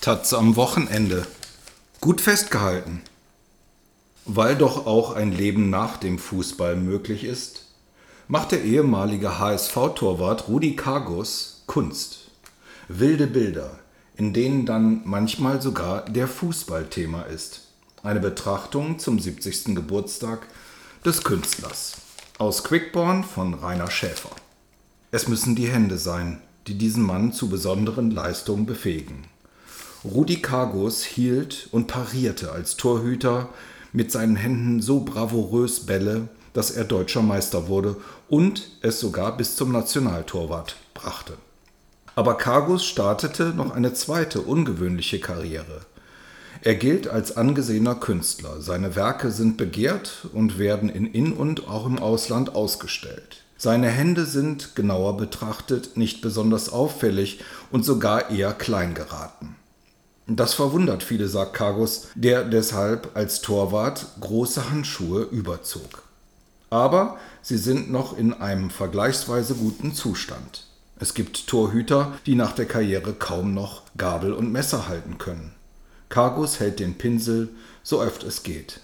Taz am Wochenende. Gut festgehalten. Weil doch auch ein Leben nach dem Fußball möglich ist, macht der ehemalige HSV-Torwart Rudi Kargus Kunst. Wilde Bilder, in denen dann manchmal sogar der Fußball Thema ist. Eine Betrachtung zum 70. Geburtstag des Künstlers. Aus Quickborn von Rainer Schäfer. Es müssen die Hände sein, die diesen Mann zu besonderen Leistungen befähigen. Rudi Kargus hielt und parierte als Torhüter mit seinen Händen so bravourös Bälle, dass er deutscher Meister wurde und es sogar bis zum Nationaltorwart brachte. Aber Kargus startete noch eine zweite ungewöhnliche Karriere. Er gilt als angesehener Künstler. Seine Werke sind begehrt und werden in In- und auch im Ausland ausgestellt. Seine Hände sind, genauer betrachtet, nicht besonders auffällig und sogar eher klein geraten. Das verwundert viele, sagt Kargus, der deshalb als Torwart große Handschuhe überzog. Aber sie sind noch in einem vergleichsweise guten Zustand. Es gibt Torhüter, die nach der Karriere kaum noch Gabel und Messer halten können. Kargus hält den Pinsel, so oft es geht.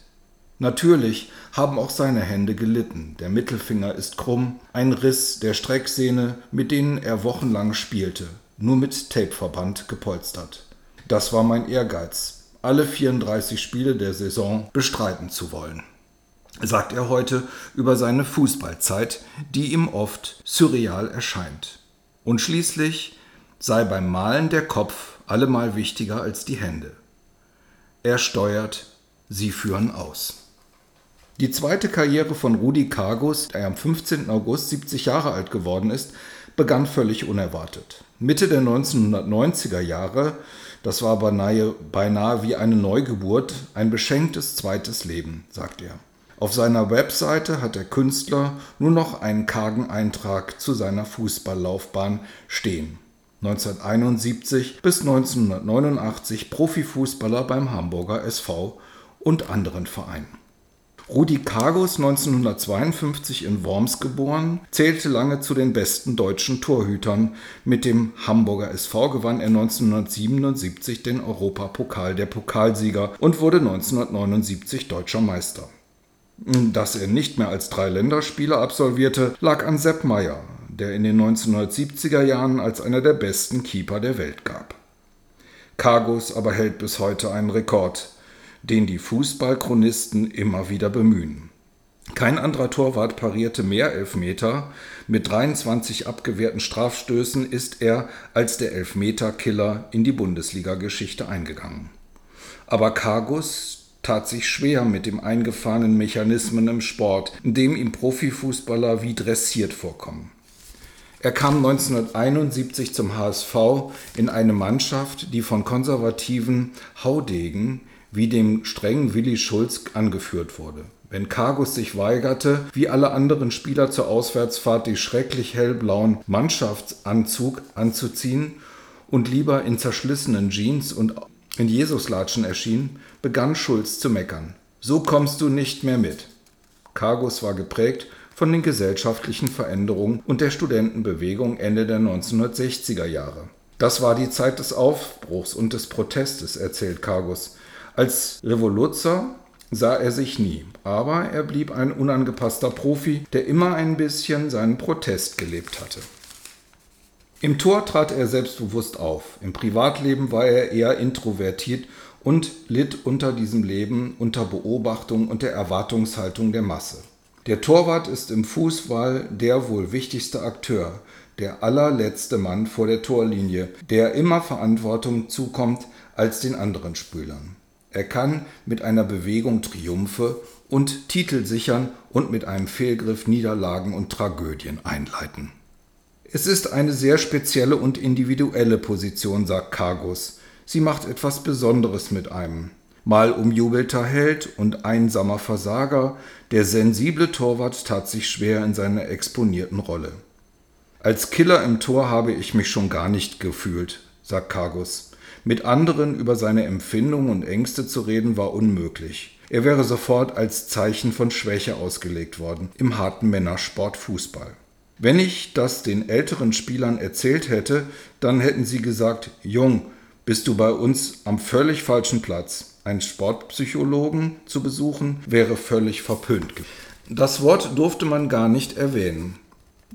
Natürlich haben auch seine Hände gelitten. Der Mittelfinger ist krumm, ein Riss der Strecksehne, mit denen er wochenlang spielte, nur mit Tapeverband gepolstert. Das war mein Ehrgeiz, alle 34 Spiele der Saison bestreiten zu wollen, sagt er heute über seine Fußballzeit, die ihm oft surreal erscheint. Und schließlich sei beim Malen der Kopf allemal wichtiger als die Hände. Er steuert, sie führen aus. Die zweite Karriere von Rudi Kargus, der am 15. August 70 Jahre alt geworden ist, begann völlig unerwartet. Mitte der 1990er Jahre das war beinahe, beinahe wie eine Neugeburt, ein beschenktes zweites Leben, sagt er. Auf seiner Webseite hat der Künstler nur noch einen kargen Eintrag zu seiner Fußballlaufbahn stehen. 1971 bis 1989 Profifußballer beim Hamburger SV und anderen Vereinen. Rudi Kargus, 1952 in Worms geboren, zählte lange zu den besten deutschen Torhütern. Mit dem Hamburger SV gewann er 1977 den Europapokal der Pokalsieger und wurde 1979 deutscher Meister. Dass er nicht mehr als drei Länderspiele absolvierte, lag an Sepp Meyer, der in den 1970er Jahren als einer der besten Keeper der Welt gab. Kargus aber hält bis heute einen Rekord den die Fußballchronisten immer wieder bemühen. Kein anderer Torwart parierte mehr Elfmeter. Mit 23 abgewehrten Strafstößen ist er als der Elfmeterkiller in die Bundesliga-Geschichte eingegangen. Aber Kargus tat sich schwer mit dem eingefahrenen Mechanismen im Sport, in dem ihm Profifußballer wie dressiert vorkommen. Er kam 1971 zum HSV in eine Mannschaft, die von konservativen Haudegen wie dem strengen Willi Schulz angeführt wurde. Wenn Kargus sich weigerte, wie alle anderen Spieler zur Auswärtsfahrt die schrecklich hellblauen Mannschaftsanzug anzuziehen und lieber in zerschlissenen Jeans und in Jesuslatschen erschien, begann Schulz zu meckern. So kommst du nicht mehr mit. Kargus war geprägt von den gesellschaftlichen Veränderungen und der Studentenbewegung Ende der 1960er Jahre. Das war die Zeit des Aufbruchs und des Protestes, erzählt Kargus. Als Revoluzer sah er sich nie, aber er blieb ein unangepasster Profi, der immer ein bisschen seinen Protest gelebt hatte. Im Tor trat er selbstbewusst auf. Im Privatleben war er eher introvertiert und litt unter diesem Leben unter Beobachtung und der Erwartungshaltung der Masse. Der Torwart ist im Fußball der wohl wichtigste Akteur, der allerletzte Mann vor der Torlinie, der immer Verantwortung zukommt als den anderen Spülern. Er kann mit einer Bewegung Triumphe und Titel sichern und mit einem Fehlgriff Niederlagen und Tragödien einleiten. Es ist eine sehr spezielle und individuelle Position, sagt Kargus. Sie macht etwas Besonderes mit einem. Mal umjubelter Held und einsamer Versager, der sensible Torwart tat sich schwer in seiner exponierten Rolle. Als Killer im Tor habe ich mich schon gar nicht gefühlt, sagt Kargus. Mit anderen über seine Empfindungen und Ängste zu reden war unmöglich. Er wäre sofort als Zeichen von Schwäche ausgelegt worden im harten Männersport Fußball. Wenn ich das den älteren Spielern erzählt hätte, dann hätten sie gesagt, Jung, bist du bei uns am völlig falschen Platz. Einen Sportpsychologen zu besuchen wäre völlig verpönt. Das Wort durfte man gar nicht erwähnen.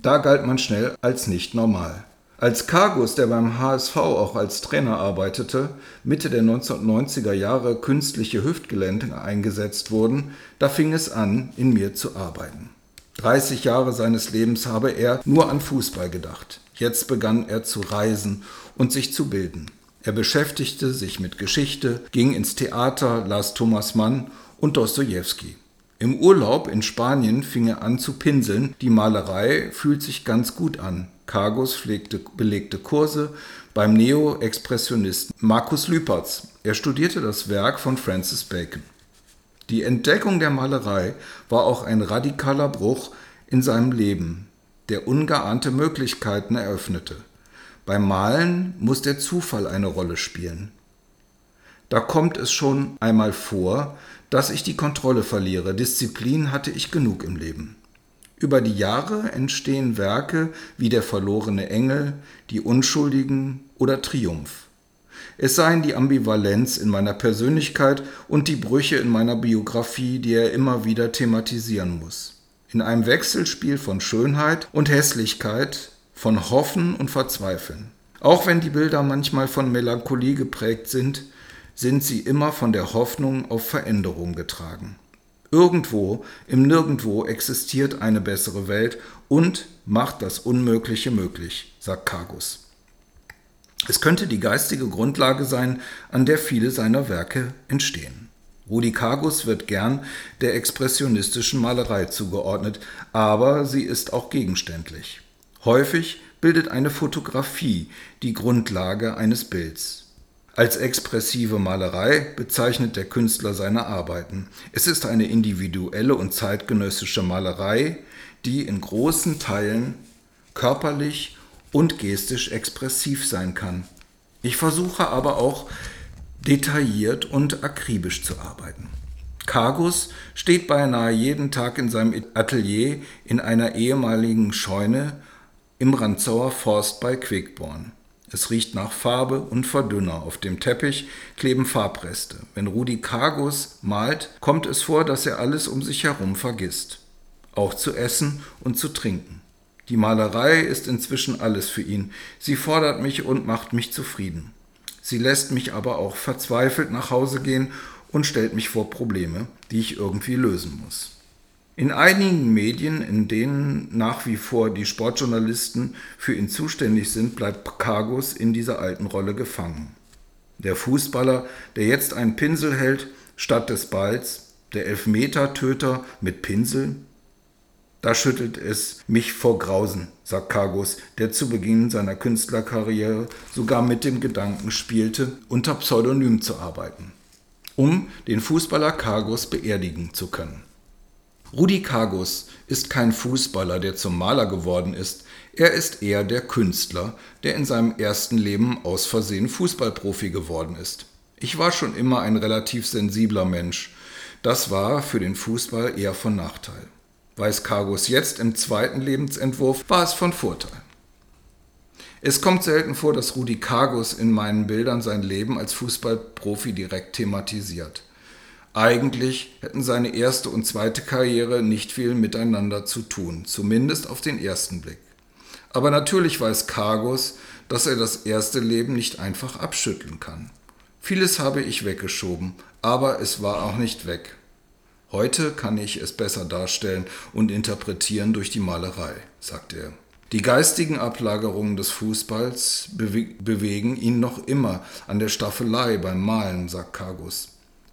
Da galt man schnell als nicht normal. Als Kargus, der beim HSV auch als Trainer arbeitete, Mitte der 1990er Jahre künstliche Hüftgelenke eingesetzt wurden, da fing es an, in mir zu arbeiten. 30 Jahre seines Lebens habe er nur an Fußball gedacht. Jetzt begann er zu reisen und sich zu bilden. Er beschäftigte sich mit Geschichte, ging ins Theater, las Thomas Mann und Dostoevsky. Im Urlaub in Spanien fing er an zu pinseln. Die Malerei fühlt sich ganz gut an. Kargus pflegte, belegte Kurse beim Neo-Expressionisten Markus Lüpertz. Er studierte das Werk von Francis Bacon. Die Entdeckung der Malerei war auch ein radikaler Bruch in seinem Leben, der ungeahnte Möglichkeiten eröffnete. Beim Malen muss der Zufall eine Rolle spielen. Da kommt es schon einmal vor, dass ich die Kontrolle verliere. Disziplin hatte ich genug im Leben. Über die Jahre entstehen Werke wie Der verlorene Engel, Die Unschuldigen oder Triumph. Es seien die Ambivalenz in meiner Persönlichkeit und die Brüche in meiner Biografie, die er immer wieder thematisieren muss. In einem Wechselspiel von Schönheit und Hässlichkeit, von Hoffen und Verzweifeln. Auch wenn die Bilder manchmal von Melancholie geprägt sind, sind sie immer von der Hoffnung auf Veränderung getragen. Irgendwo im Nirgendwo existiert eine bessere Welt und macht das Unmögliche möglich, sagt Kargus. Es könnte die geistige Grundlage sein, an der viele seiner Werke entstehen. Rudi Kargus wird gern der expressionistischen Malerei zugeordnet, aber sie ist auch gegenständlich. Häufig bildet eine Fotografie die Grundlage eines Bilds. Als expressive Malerei bezeichnet der Künstler seine Arbeiten. Es ist eine individuelle und zeitgenössische Malerei, die in großen Teilen körperlich und gestisch expressiv sein kann. Ich versuche aber auch detailliert und akribisch zu arbeiten. Kargus steht beinahe jeden Tag in seinem Atelier in einer ehemaligen Scheune im Ranzauer Forst bei Quickborn. Es riecht nach Farbe und Verdünner. Auf dem Teppich kleben Farbreste. Wenn Rudi Kargus malt, kommt es vor, dass er alles um sich herum vergisst. Auch zu essen und zu trinken. Die Malerei ist inzwischen alles für ihn. Sie fordert mich und macht mich zufrieden. Sie lässt mich aber auch verzweifelt nach Hause gehen und stellt mich vor Probleme, die ich irgendwie lösen muss. In einigen Medien, in denen nach wie vor die Sportjournalisten für ihn zuständig sind, bleibt Kargus in dieser alten Rolle gefangen. Der Fußballer, der jetzt einen Pinsel hält statt des Balls, der Elfmetertöter mit Pinsel, da schüttelt es mich vor Grausen, sagt Kargus, der zu Beginn seiner Künstlerkarriere sogar mit dem Gedanken spielte, unter Pseudonym zu arbeiten, um den Fußballer Kargus beerdigen zu können. Rudi Kargus ist kein Fußballer, der zum Maler geworden ist, er ist eher der Künstler, der in seinem ersten Leben aus Versehen Fußballprofi geworden ist. Ich war schon immer ein relativ sensibler Mensch. Das war für den Fußball eher von Nachteil. Weiß Kargus jetzt im zweiten Lebensentwurf, war es von Vorteil. Es kommt selten vor, dass Rudi Kargus in meinen Bildern sein Leben als Fußballprofi direkt thematisiert. Eigentlich hätten seine erste und zweite Karriere nicht viel miteinander zu tun, zumindest auf den ersten Blick. Aber natürlich weiß Kargus, dass er das erste Leben nicht einfach abschütteln kann. Vieles habe ich weggeschoben, aber es war auch nicht weg. Heute kann ich es besser darstellen und interpretieren durch die Malerei, sagt er. Die geistigen Ablagerungen des Fußballs bewegen ihn noch immer an der Staffelei beim Malen, sagt Kargus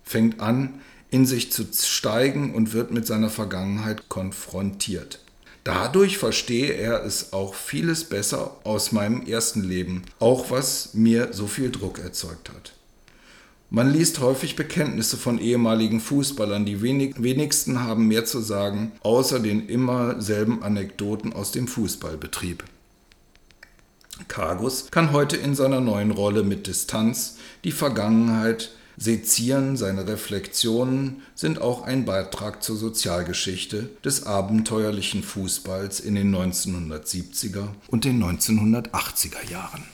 fängt an, in sich zu steigen und wird mit seiner Vergangenheit konfrontiert. Dadurch verstehe er es auch vieles besser aus meinem ersten Leben, auch was mir so viel Druck erzeugt hat. Man liest häufig Bekenntnisse von ehemaligen Fußballern, die wenig, wenigsten haben mehr zu sagen, außer den immer selben Anekdoten aus dem Fußballbetrieb. Kargus kann heute in seiner neuen Rolle mit Distanz die Vergangenheit sezieren, seine Reflexionen sind auch ein Beitrag zur Sozialgeschichte des abenteuerlichen Fußballs in den 1970er und den 1980er Jahren.